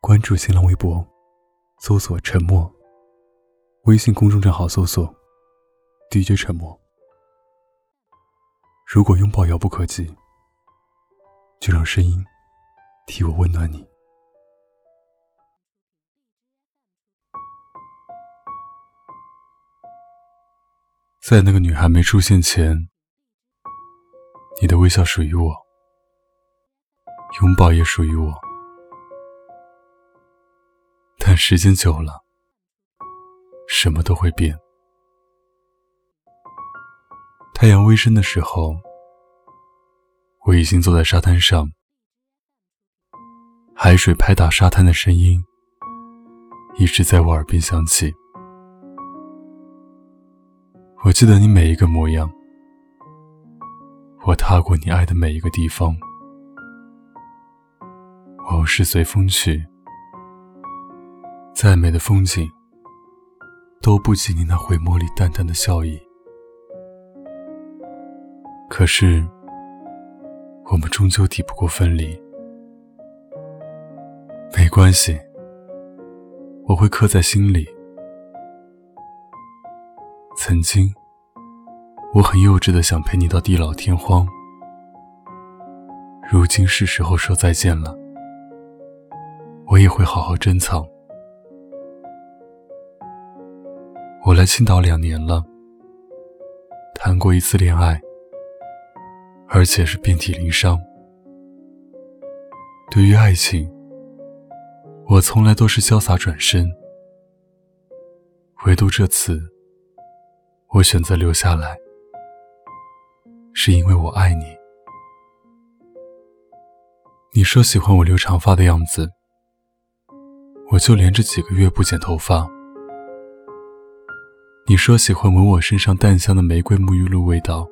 关注新浪微博，搜索“沉默”。微信公众账号搜索 “DJ 沉默”。如果拥抱遥不可及，就让声音替我温暖你。在那个女孩没出现前，你的微笑属于我，拥抱也属于我。时间久了，什么都会变。太阳微升的时候，我已经坐在沙滩上，海水拍打沙滩的声音一直在我耳边响起。我记得你每一个模样，我踏过你爱的每一个地方，往事随风去，再美的风景都不及你那回眸里淡淡的笑意。可是，我们终究抵不过分离，没关系，我会刻在心里。曾经，我很幼稚的想陪你到地老天荒。如今是时候说再见了，我也会好好珍藏。我来青岛两年了，谈过一次恋爱，而且是遍体鳞伤。对于爱情，我从来都是潇洒转身，唯独这次。我选择留下来，是因为我爱你。你说喜欢我留长发的样子，我就连着几个月不剪头发。你说喜欢闻我身上淡香的玫瑰沐浴露味道，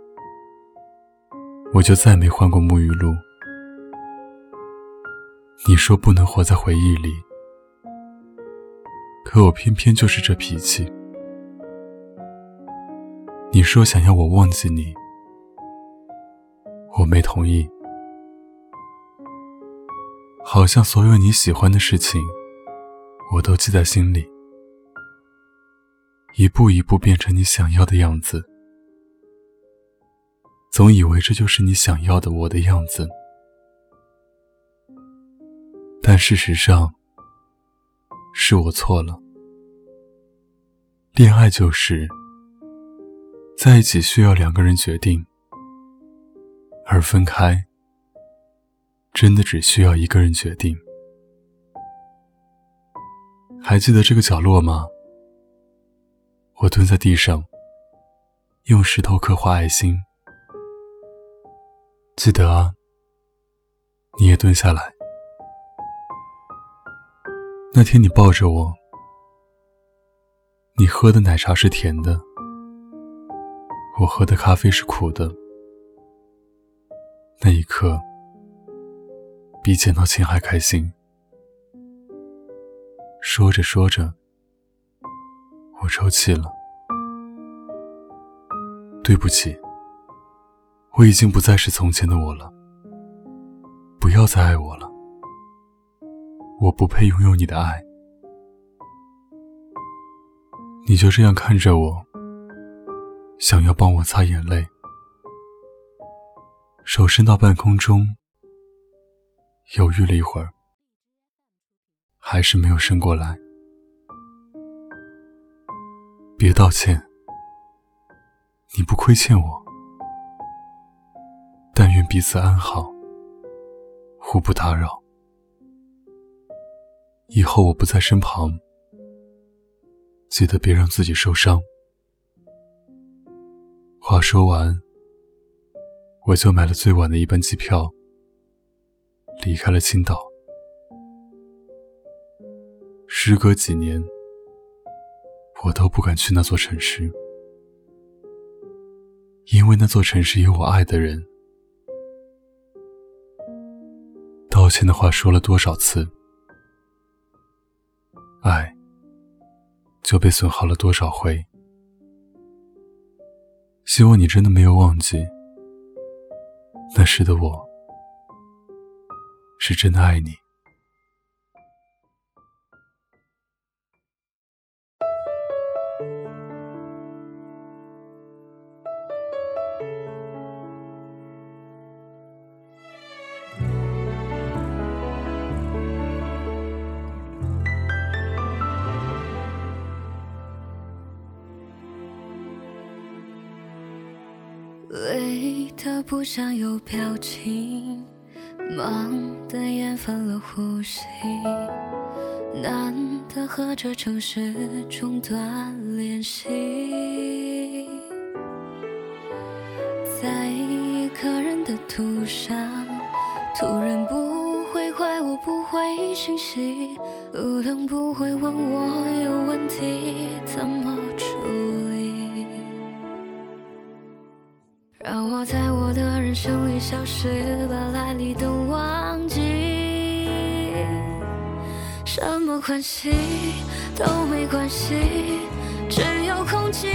我就再没换过沐浴露。你说不能活在回忆里，可我偏偏就是这脾气。你说想要我忘记你，我没同意。好像所有你喜欢的事情，我都记在心里，一步一步变成你想要的样子。总以为这就是你想要的我的样子，但事实上，是我错了。恋爱就是。在一起需要两个人决定，而分开真的只需要一个人决定。还记得这个角落吗？我蹲在地上，用石头刻画爱心。记得啊，你也蹲下来。那天你抱着我，你喝的奶茶是甜的。我喝的咖啡是苦的，那一刻比捡到钱还开心。说着说着，抽泣了。对不起，我已经不再是从前的我了。不要再爱我了，我不配拥有你的爱。你就这样看着我。想要帮我擦眼泪，手伸到半空中，犹豫了一会儿，还是没有伸过来。别道歉，你不亏欠我。但愿彼此安好，互不打扰。以后我不在身旁，记得别让自己受伤。话说完，我就买了最晚的一班机票，离开了青岛。时隔几年，我都不敢去那座城市，因为那座城市有我爱的人。道歉的话说了多少次，爱就被损耗了多少回。希望你真的没有忘记，那时的我是真的爱你。的不想有表情，忙的厌烦了呼吸，难得和这城市中断联系，在一个人的途上，突然不会怪，我不回信息，路灯不会问我有问题怎么让我在我的人生里消失，把来历都忘记。什么关系都没关系，只有空气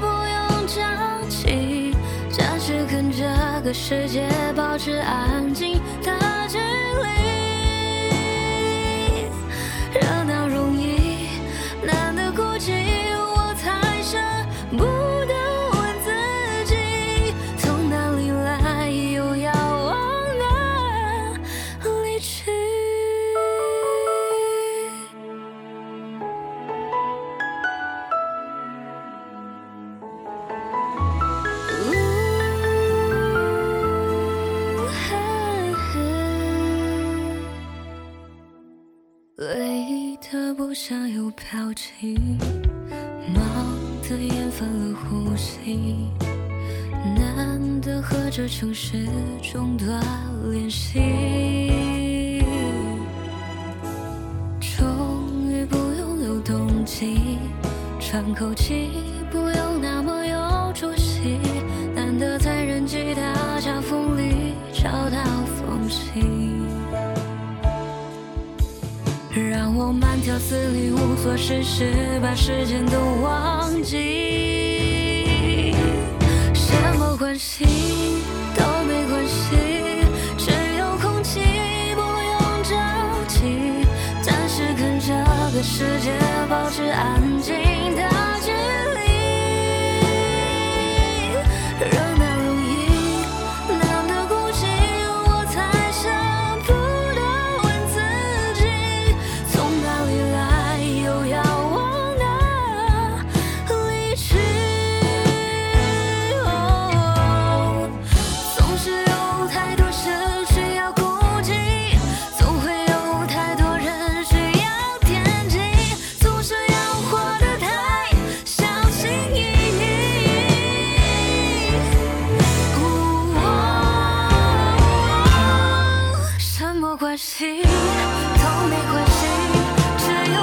不用胀气。暂时跟这个世界保持安静的距离。热闹累的不想有表情，忙的厌烦了呼吸，难得和这城市中断联系，终于不用有动机，喘口气不用那条死理，无所事事，把时间都忘记。什么关系都没关系，只有空气不用着急。暂时跟这个世界保持安关系？都没关系，只有